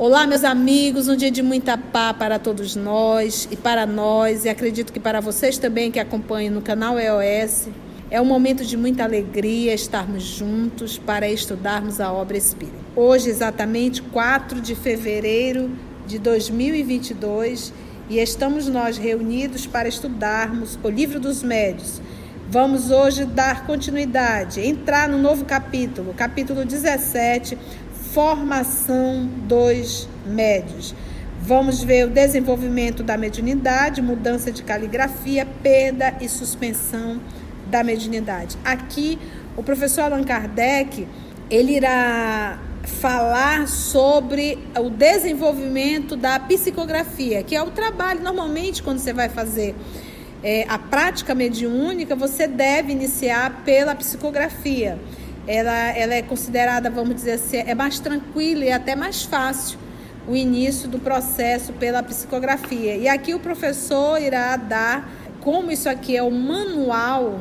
Olá, meus amigos, um dia de muita paz para todos nós e para nós, e acredito que para vocês também que acompanham no canal EOS. É um momento de muita alegria estarmos juntos para estudarmos a obra espírita. Hoje, exatamente 4 de fevereiro de 2022, e estamos nós reunidos para estudarmos o Livro dos Médios. Vamos hoje dar continuidade, entrar no novo capítulo, capítulo 17, formação dos médios. Vamos ver o desenvolvimento da mediunidade, mudança de caligrafia, perda e suspensão da mediunidade. Aqui, o professor Allan Kardec, ele irá falar sobre o desenvolvimento da psicografia, que é o trabalho, normalmente, quando você vai fazer é, a prática mediúnica, você deve iniciar pela psicografia ela, ela é considerada, vamos dizer assim, é mais tranquila e até mais fácil o início do processo pela psicografia. E aqui o professor irá dar, como isso aqui é o manual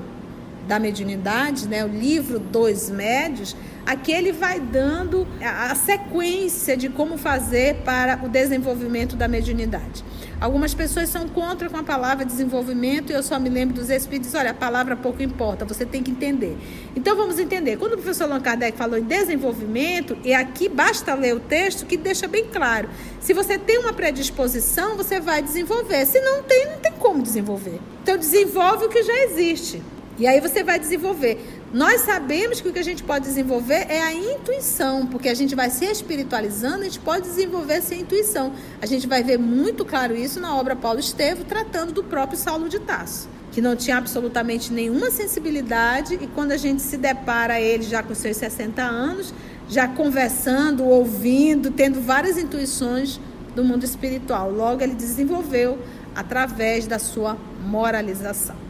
da mediunidade, né, o livro dos médios, aqui ele vai dando a, a sequência de como fazer para o desenvolvimento da mediunidade. Algumas pessoas são contra com a palavra desenvolvimento e eu só me lembro dos espíritos, olha, a palavra pouco importa, você tem que entender. Então vamos entender. Quando o professor Allan Kardec falou em desenvolvimento, e aqui basta ler o texto que deixa bem claro. Se você tem uma predisposição, você vai desenvolver. Se não tem, não tem como desenvolver. Então desenvolve o que já existe. E aí você vai desenvolver. Nós sabemos que o que a gente pode desenvolver é a intuição, porque a gente vai se espiritualizando, a gente pode desenvolver essa intuição. A gente vai ver muito claro isso na obra Paulo Estevo, tratando do próprio Saulo de Tasso, que não tinha absolutamente nenhuma sensibilidade, e quando a gente se depara ele já com seus 60 anos, já conversando, ouvindo, tendo várias intuições do mundo espiritual. Logo, ele desenvolveu através da sua moralização.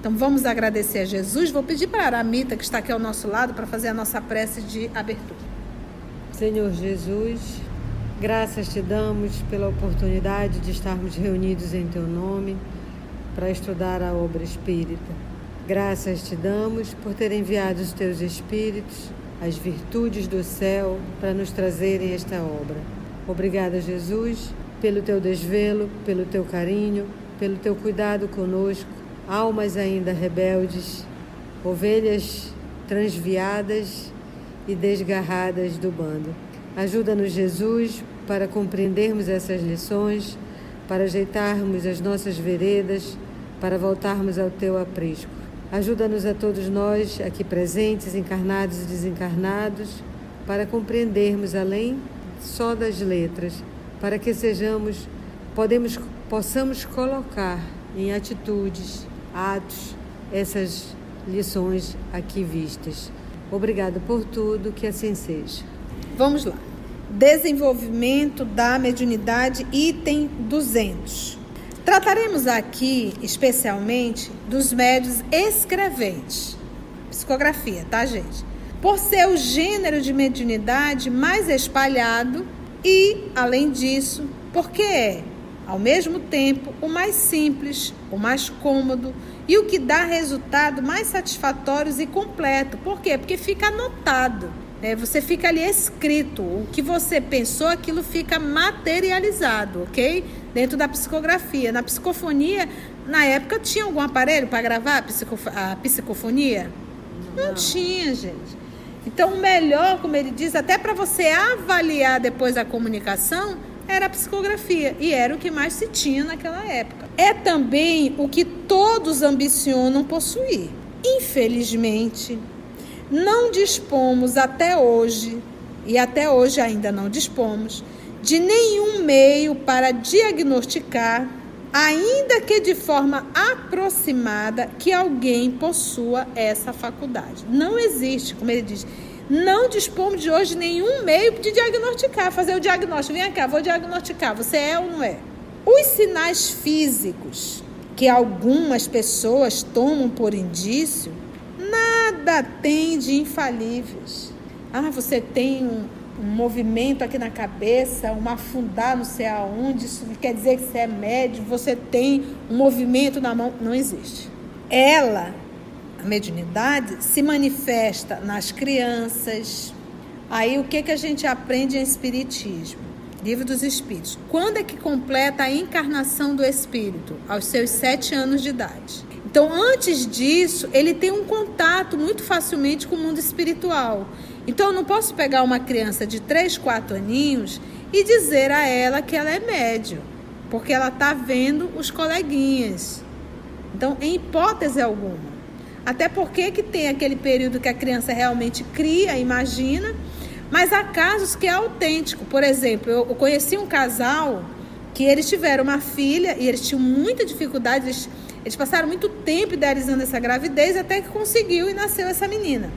Então vamos agradecer a Jesus. Vou pedir para a Aramita, que está aqui ao nosso lado, para fazer a nossa prece de abertura. Senhor Jesus, graças te damos pela oportunidade de estarmos reunidos em teu nome para estudar a obra espírita. Graças te damos por ter enviado os teus espíritos, as virtudes do céu, para nos trazerem esta obra. Obrigada, Jesus, pelo teu desvelo, pelo teu carinho, pelo teu cuidado conosco almas ainda rebeldes, ovelhas transviadas e desgarradas do bando. Ajuda-nos, Jesus, para compreendermos essas lições, para ajeitarmos as nossas veredas, para voltarmos ao teu aprisco. Ajuda-nos a todos nós, aqui presentes, encarnados e desencarnados, para compreendermos além só das letras, para que sejamos, podemos, possamos colocar em atitudes, atos, essas lições aqui vistas. Obrigada por tudo, que assim seja. Vamos lá. Desenvolvimento da mediunidade, item 200. Trataremos aqui especialmente dos médios escreventes. Psicografia, tá, gente? Por ser o gênero de mediunidade mais espalhado e, além disso, porque é ao mesmo tempo, o mais simples, o mais cômodo e o que dá resultado mais satisfatórios e completo. Por quê? Porque fica anotado. Né? Você fica ali escrito. O que você pensou, aquilo fica materializado, ok? Dentro da psicografia. Na psicofonia, na época, tinha algum aparelho para gravar a, psicof a psicofonia? Não. Não tinha, gente. Então, o melhor, como ele diz, até para você avaliar depois a comunicação, era a psicografia e era o que mais se tinha naquela época. É também o que todos ambicionam possuir. Infelizmente, não dispomos até hoje, e até hoje ainda não dispomos, de nenhum meio para diagnosticar, ainda que de forma aproximada, que alguém possua essa faculdade. Não existe, como ele diz, não dispomos de hoje nenhum meio de diagnosticar, fazer o diagnóstico. Vem cá, vou diagnosticar, você é ou não é? Os sinais físicos que algumas pessoas tomam por indício, nada tem de infalíveis. Ah, você tem um, um movimento aqui na cabeça, um afundar não sei aonde, isso quer dizer que você é médio, você tem um movimento na mão. Não existe. Ela a mediunidade se manifesta nas crianças. Aí o que, que a gente aprende em espiritismo? Livro dos Espíritos. Quando é que completa a encarnação do espírito? Aos seus sete anos de idade. Então, antes disso, ele tem um contato muito facilmente com o mundo espiritual. Então, eu não posso pegar uma criança de 3, 4 aninhos e dizer a ela que ela é médio, porque ela está vendo os coleguinhas. Então, em hipótese alguma. Até porque que tem aquele período que a criança realmente cria, imagina, mas há casos que é autêntico. Por exemplo, eu conheci um casal que eles tiveram uma filha e eles tinham muita dificuldade, eles, eles passaram muito tempo idealizando essa gravidez até que conseguiu e nasceu essa menina.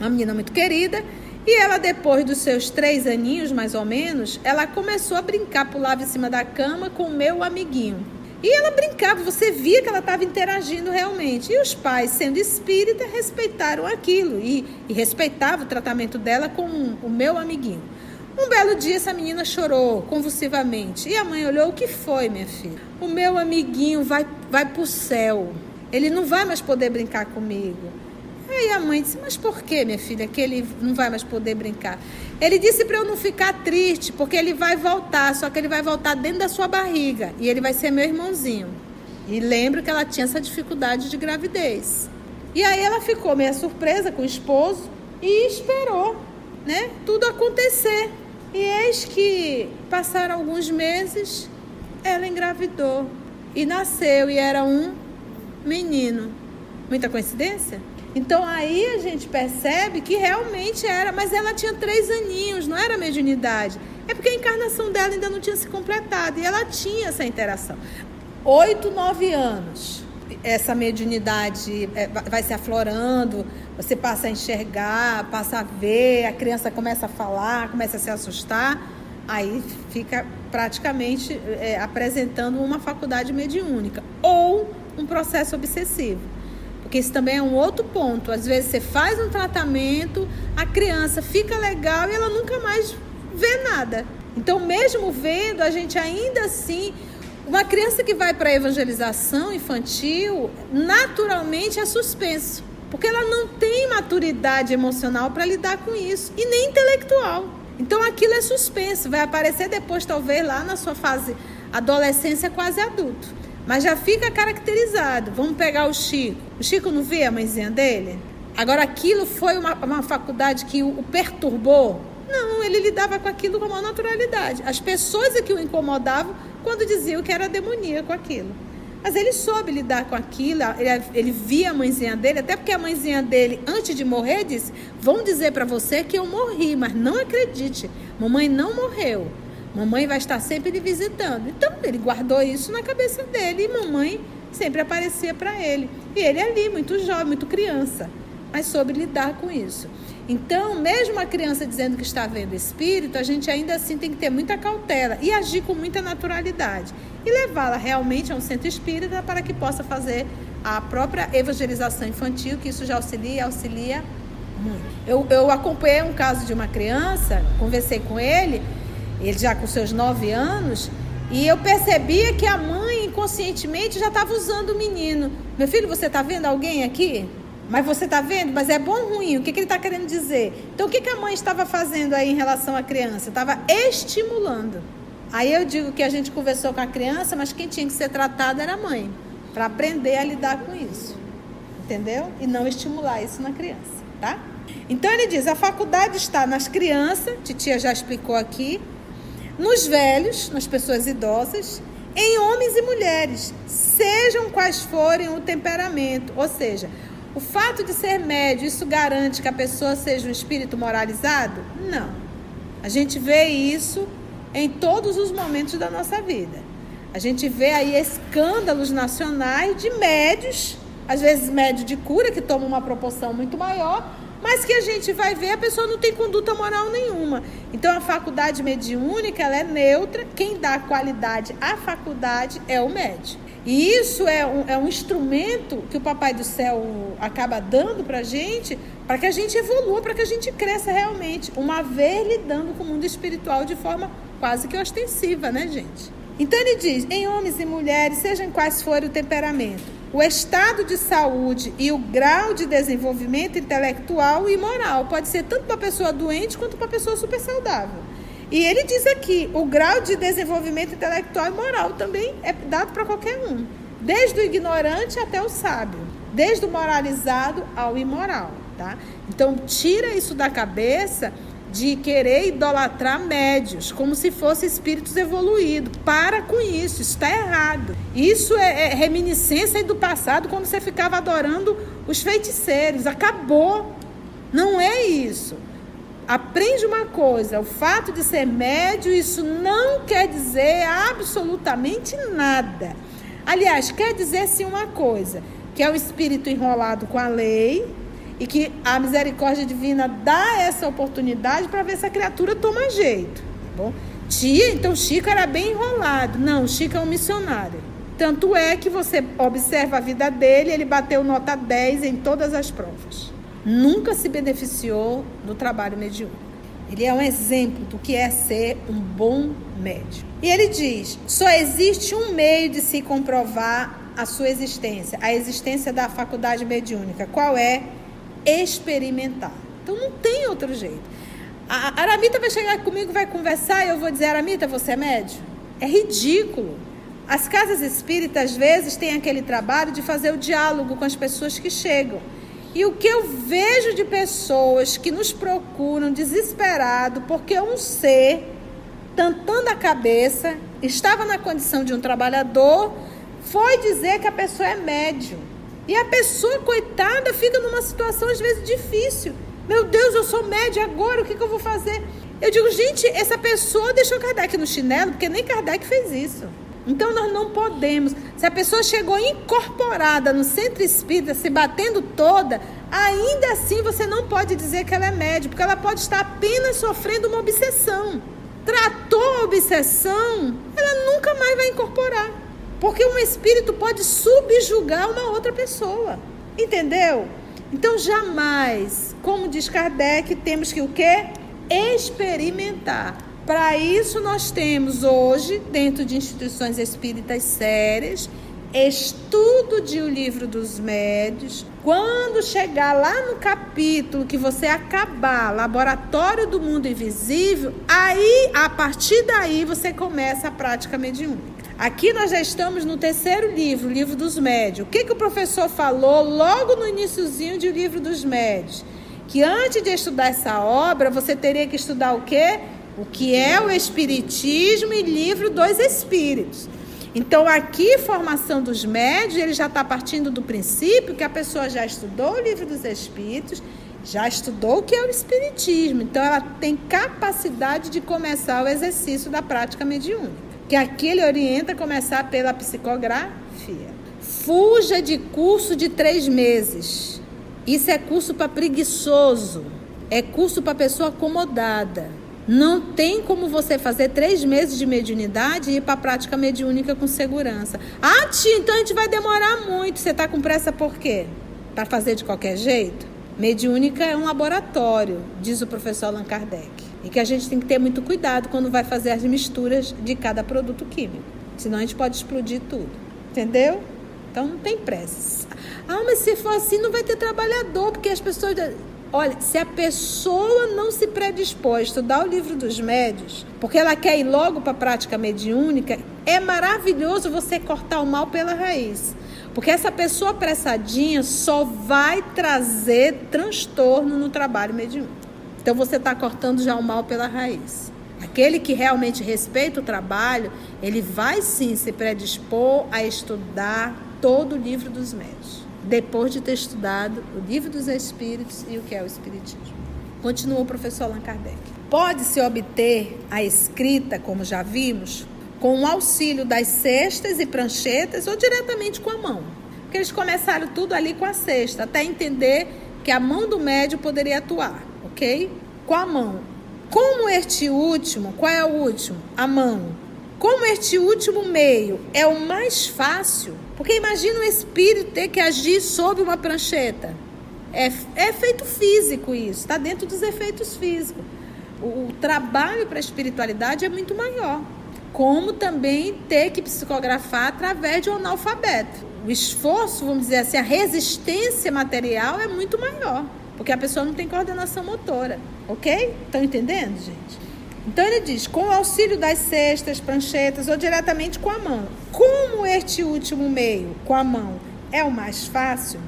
Uma menina muito querida. E ela, depois dos seus três aninhos, mais ou menos, ela começou a brincar, pulava em cima da cama com o meu amiguinho. E ela brincava, você via que ela estava interagindo realmente. E os pais, sendo espírita, respeitaram aquilo e, e respeitavam o tratamento dela com o meu amiguinho. Um belo dia essa menina chorou convulsivamente e a mãe olhou: O que foi, minha filha? O meu amiguinho vai, vai para o céu. Ele não vai mais poder brincar comigo. Aí a mãe disse: Mas por que, minha filha, que ele não vai mais poder brincar? Ele disse para eu não ficar triste, porque ele vai voltar, só que ele vai voltar dentro da sua barriga e ele vai ser meu irmãozinho. E lembro que ela tinha essa dificuldade de gravidez. E aí ela ficou meio surpresa com o esposo e esperou, né, tudo acontecer. E eis que passaram alguns meses, ela engravidou e nasceu e era um menino. Muita coincidência? Então aí a gente percebe que realmente era, mas ela tinha três aninhos, não era mediunidade. É porque a encarnação dela ainda não tinha se completado e ela tinha essa interação. Oito, nove anos, essa mediunidade é, vai se aflorando, você passa a enxergar, passa a ver, a criança começa a falar, começa a se assustar, aí fica praticamente é, apresentando uma faculdade mediúnica ou um processo obsessivo. Porque isso também é um outro ponto. Às vezes você faz um tratamento, a criança fica legal e ela nunca mais vê nada. Então, mesmo vendo, a gente ainda assim. Uma criança que vai para a evangelização infantil, naturalmente é suspenso. Porque ela não tem maturidade emocional para lidar com isso. E nem intelectual. Então aquilo é suspenso. Vai aparecer depois, talvez, lá na sua fase adolescência quase adulto. Mas já fica caracterizado. Vamos pegar o Chico. O Chico não vê a mãezinha dele? Agora, aquilo foi uma, uma faculdade que o, perturbou? Não, ele lidava com aquilo com uma naturalidade. As pessoas é que o incomodavam quando diziam que era demoníaco aquilo. Mas ele soube lidar com aquilo, ele, ele, via a mãezinha dele, até porque a mãezinha dele, antes de morrer, disse: Vão dizer para você que eu morri, mas não acredite, mamãe não morreu. Mamãe vai estar sempre lhe visitando. Então ele guardou isso na cabeça dele e mamãe sempre aparecia para ele. E ele ali, muito jovem, muito criança, mas soube lidar com isso. Então, mesmo a criança dizendo que está vendo espírito, a gente ainda assim tem que ter muita cautela e agir com muita naturalidade. E levá-la realmente a um centro espírita para que possa fazer a própria evangelização infantil, que isso já auxilia auxilia muito. Eu, eu acompanhei um caso de uma criança, conversei com ele ele já com seus nove anos, e eu percebia que a mãe inconscientemente já estava usando o menino. Meu filho, você está vendo alguém aqui? Mas você está vendo? Mas é bom ou ruim? O que, que ele está querendo dizer? Então, o que, que a mãe estava fazendo aí em relação à criança? Estava estimulando. Aí eu digo que a gente conversou com a criança, mas quem tinha que ser tratado era a mãe, para aprender a lidar com isso. Entendeu? E não estimular isso na criança, tá? Então ele diz: a faculdade está nas crianças, titia já explicou aqui, nos velhos, nas pessoas idosas, em homens e mulheres, sejam quais forem o temperamento. Ou seja, o fato de ser médio, isso garante que a pessoa seja um espírito moralizado? Não. A gente vê isso em todos os momentos da nossa vida. A gente vê aí escândalos nacionais de médios, às vezes médio de cura, que toma uma proporção muito maior, mas que a gente vai ver, a pessoa não tem conduta moral nenhuma. Então a faculdade mediúnica ela é neutra, quem dá qualidade à faculdade é o médium. E isso é um, é um instrumento que o Papai do Céu acaba dando para a gente, para que a gente evolua, para que a gente cresça realmente, uma vez lidando com o mundo espiritual de forma quase que ostensiva, né, gente? Então ele diz: em homens e mulheres, sejam quais forem o temperamento, o estado de saúde e o grau de desenvolvimento intelectual e moral. Pode ser tanto para a pessoa doente quanto para a pessoa super saudável. E ele diz aqui: o grau de desenvolvimento intelectual e moral também é dado para qualquer um, desde o ignorante até o sábio, desde o moralizado ao imoral, tá? Então tira isso da cabeça de querer idolatrar médios, como se fossem espíritos evoluídos. Para com isso, está errado. Isso é, é reminiscência do passado, quando você ficava adorando os feiticeiros. Acabou. Não é isso. Aprende uma coisa: o fato de ser médio, isso não quer dizer absolutamente nada. Aliás, quer dizer sim uma coisa: que é o espírito enrolado com a lei e que a misericórdia divina dá essa oportunidade para ver se a criatura toma jeito. Tá bom? Tia, então Chico era bem enrolado. Não, Chico é um missionário. Tanto é que você observa a vida dele, ele bateu nota 10 em todas as provas. Nunca se beneficiou do trabalho mediúnico. Ele é um exemplo do que é ser um bom médium. E ele diz: só existe um meio de se comprovar a sua existência, a existência da faculdade mediúnica. Qual é? Experimentar. Então não tem outro jeito. A Aramita vai chegar comigo, vai conversar e eu vou dizer: Aramita, você é médio? É ridículo. As casas espíritas, às vezes, têm aquele trabalho de fazer o diálogo com as pessoas que chegam. E o que eu vejo de pessoas que nos procuram desesperado porque um ser, tantando a cabeça, estava na condição de um trabalhador, foi dizer que a pessoa é médium. E a pessoa, coitada, fica numa situação às vezes difícil. Meu Deus, eu sou média agora, o que, que eu vou fazer? Eu digo, gente, essa pessoa deixou Kardec no chinelo, porque nem Kardec fez isso. Então nós não podemos. Se a pessoa chegou incorporada no centro espírita, se batendo toda, ainda assim você não pode dizer que ela é média, porque ela pode estar apenas sofrendo uma obsessão. Tratou a obsessão, ela nunca mais vai incorporar. Porque um espírito pode subjugar uma outra pessoa. Entendeu? Então jamais, como diz Kardec, temos que o quê? Experimentar. Para isso nós temos hoje, dentro de instituições espíritas sérias, estudo de O Livro dos Médios. Quando chegar lá no capítulo que você acabar, Laboratório do Mundo Invisível, aí, a partir daí, você começa a prática mediúnica. Aqui nós já estamos no terceiro livro, o livro dos médios. O que, que o professor falou logo no iníciozinho de o livro dos médios? Que antes de estudar essa obra, você teria que estudar o quê? O que é o Espiritismo e livro dos Espíritos. Então, aqui, formação dos médios, ele já está partindo do princípio que a pessoa já estudou o livro dos Espíritos, já estudou o que é o Espiritismo. Então, ela tem capacidade de começar o exercício da prática mediúnica que aqui ele orienta começar pela psicografia. Fuja de curso de três meses. Isso é curso para preguiçoso. É curso para pessoa acomodada. Não tem como você fazer três meses de mediunidade e ir para a prática mediúnica com segurança. Ah, tia, então a gente vai demorar muito. Você está com pressa por quê? Para fazer de qualquer jeito? Mediúnica é um laboratório, diz o professor Allan Kardec. E que a gente tem que ter muito cuidado quando vai fazer as misturas de cada produto químico. Senão a gente pode explodir tudo. Entendeu? Então não tem pressa. Ah, mas se for assim, não vai ter trabalhador, porque as pessoas. Olha, se a pessoa não se predispor a estudar o livro dos médios, porque ela quer ir logo para a prática mediúnica, é maravilhoso você cortar o mal pela raiz. Porque essa pessoa apressadinha só vai trazer transtorno no trabalho mediúnico. Então você está cortando já o mal pela raiz. Aquele que realmente respeita o trabalho, ele vai sim se predispor a estudar todo o livro dos médios, depois de ter estudado o livro dos espíritos e o que é o espiritismo. Continua o professor Allan Kardec. Pode-se obter a escrita, como já vimos, com o auxílio das cestas e pranchetas ou diretamente com a mão. Porque eles começaram tudo ali com a cesta, até entender que a mão do médio poderia atuar ok? Com a mão. Como este último, qual é o último? A mão. Como este último meio é o mais fácil, porque imagina o espírito ter que agir sob uma prancheta. É, é efeito físico isso, está dentro dos efeitos físicos. O, o trabalho para a espiritualidade é muito maior. Como também ter que psicografar através de um analfabeto. O esforço, vamos dizer assim, a resistência material é muito maior. Porque a pessoa não tem coordenação motora, ok? Estão entendendo, gente? Então ele diz: com o auxílio das cestas, pranchetas ou diretamente com a mão. Como este último meio, com a mão, é o mais fácil,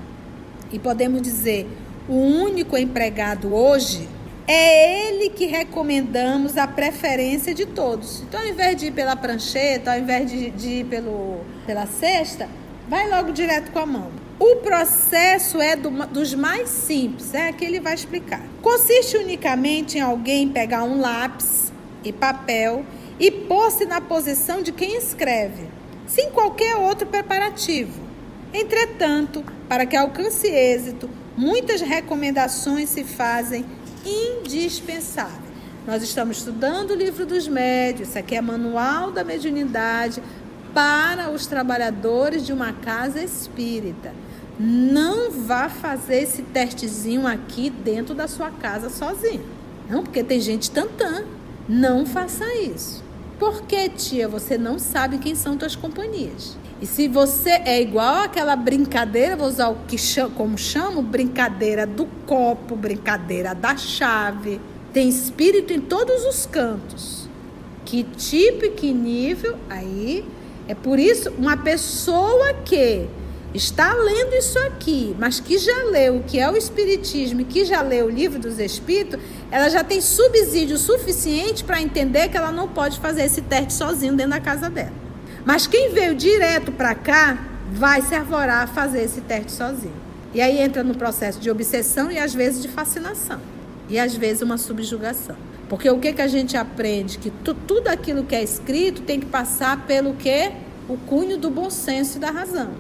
e podemos dizer o único empregado hoje, é ele que recomendamos a preferência de todos. Então, ao invés de ir pela prancheta, ao invés de, de ir pelo, pela cesta, vai logo direto com a mão. O processo é do, dos mais simples, é que ele vai explicar. Consiste unicamente em alguém pegar um lápis e papel e pôr-se na posição de quem escreve, sem qualquer outro preparativo. Entretanto, para que alcance êxito, muitas recomendações se fazem indispensáveis. Nós estamos estudando o livro dos médios, isso aqui é manual da mediunidade para os trabalhadores de uma casa espírita. Não vá fazer esse testezinho aqui dentro da sua casa sozinho. Não, porque tem gente tantã. Não faça isso. Porque, tia, você não sabe quem são tuas companhias. E se você é igual aquela brincadeira, vou usar o que chamo, como chamo, brincadeira do copo, brincadeira da chave, tem espírito em todos os cantos. Que tipo e que nível, aí é por isso uma pessoa que está lendo isso aqui, mas que já leu o que é o Espiritismo e que já leu o livro dos Espíritos, ela já tem subsídio suficiente para entender que ela não pode fazer esse teste sozinho dentro da casa dela. Mas quem veio direto para cá vai se arvorar a fazer esse teste sozinho. E aí entra no processo de obsessão e às vezes de fascinação. E às vezes uma subjugação. Porque o que, que a gente aprende? Que tu, tudo aquilo que é escrito tem que passar pelo que? O cunho do bom senso e da razão.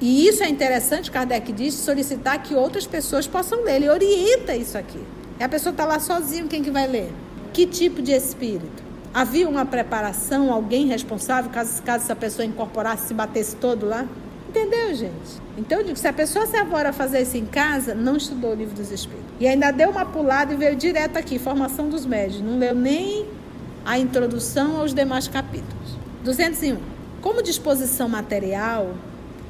E isso é interessante, Kardec diz, solicitar que outras pessoas possam ler. Ele orienta isso aqui. E a pessoa está lá sozinha, quem que vai ler? Que tipo de espírito? Havia uma preparação, alguém responsável, caso, caso essa pessoa incorporasse, se batesse todo lá? Entendeu, gente? Então eu digo, se a pessoa se avora a fazer isso em casa, não estudou o livro dos Espíritos. E ainda deu uma pulada e veio direto aqui, formação dos médios. Não leu nem a introdução aos demais capítulos. 201. Como disposição material,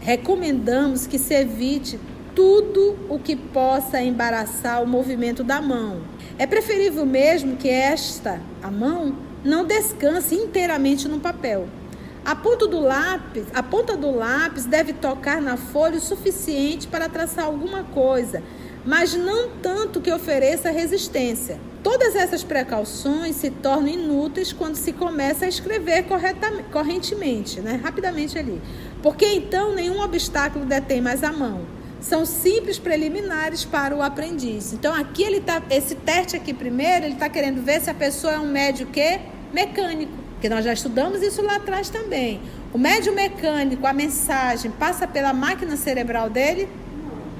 recomendamos que se evite tudo o que possa embaraçar o movimento da mão. É preferível mesmo que esta, a mão, não descanse inteiramente no papel. A ponta do lápis, a ponta do lápis deve tocar na folha o suficiente para traçar alguma coisa, mas não tanto que ofereça resistência. Todas essas precauções se tornam inúteis quando se começa a escrever correntemente, né? rapidamente ali. Porque então nenhum obstáculo detém mais a mão. São simples preliminares para o aprendiz. Então aqui ele tá, esse teste aqui primeiro, ele está querendo ver se a pessoa é um médio que mecânico, que nós já estudamos isso lá atrás também. O médio mecânico, a mensagem passa pela máquina cerebral dele?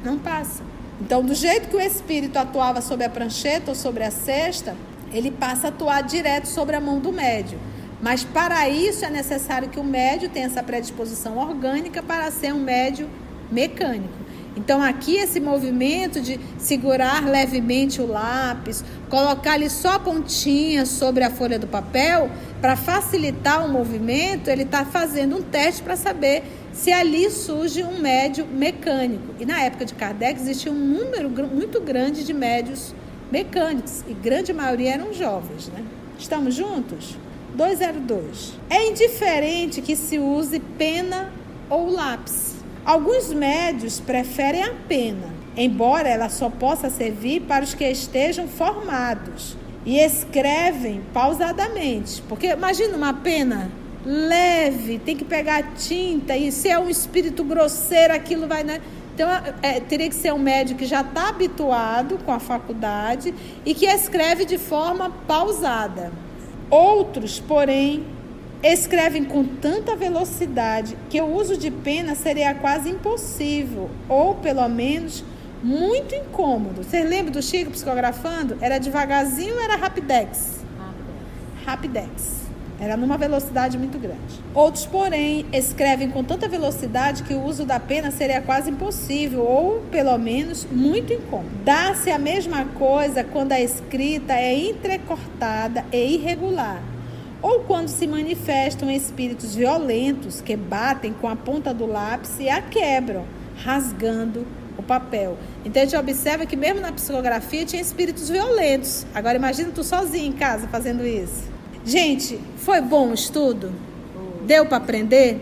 Não passa. Então, do jeito que o espírito atuava sobre a prancheta ou sobre a cesta, ele passa a atuar direto sobre a mão do médio. Mas para isso é necessário que o médio tenha essa predisposição orgânica para ser um médio mecânico. Então, aqui esse movimento de segurar levemente o lápis, colocar ali só a pontinha sobre a folha do papel, para facilitar o movimento, ele está fazendo um teste para saber se ali surge um médio mecânico. E na época de Kardec existia um número muito grande de médios mecânicos, e grande maioria eram jovens. Né? Estamos juntos? 202. É indiferente que se use pena ou lápis. Alguns médios preferem a pena, embora ela só possa servir para os que estejam formados e escrevem pausadamente. Porque imagina uma pena leve, tem que pegar tinta e se é um espírito grosseiro, aquilo vai. Né? Então, é, teria que ser um médico que já está habituado com a faculdade e que escreve de forma pausada. Outros, porém, escrevem com tanta velocidade que o uso de pena seria quase impossível, ou pelo menos muito incômodo. Vocês lembram do Chico psicografando? Era devagarzinho ou era rapidex? Rapidex. Era numa velocidade muito grande. Outros, porém, escrevem com tanta velocidade que o uso da pena seria quase impossível, ou pelo menos muito incômodo. Dá-se a mesma coisa quando a escrita é entrecortada e irregular, ou quando se manifestam espíritos violentos que batem com a ponta do lápis e a quebram, rasgando o papel. Então a gente observa que mesmo na psicografia tinha espíritos violentos. Agora imagina tu sozinho em casa fazendo isso. Gente, foi bom o estudo? Deu para aprender?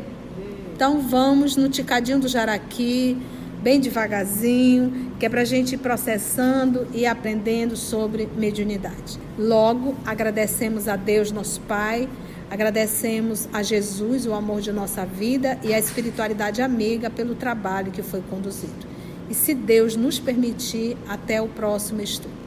Então vamos no Ticadinho do Jaraqui, bem devagarzinho, que é para a gente ir processando e aprendendo sobre mediunidade. Logo, agradecemos a Deus, nosso Pai, agradecemos a Jesus, o amor de nossa vida e a espiritualidade amiga pelo trabalho que foi conduzido. E se Deus nos permitir, até o próximo estudo.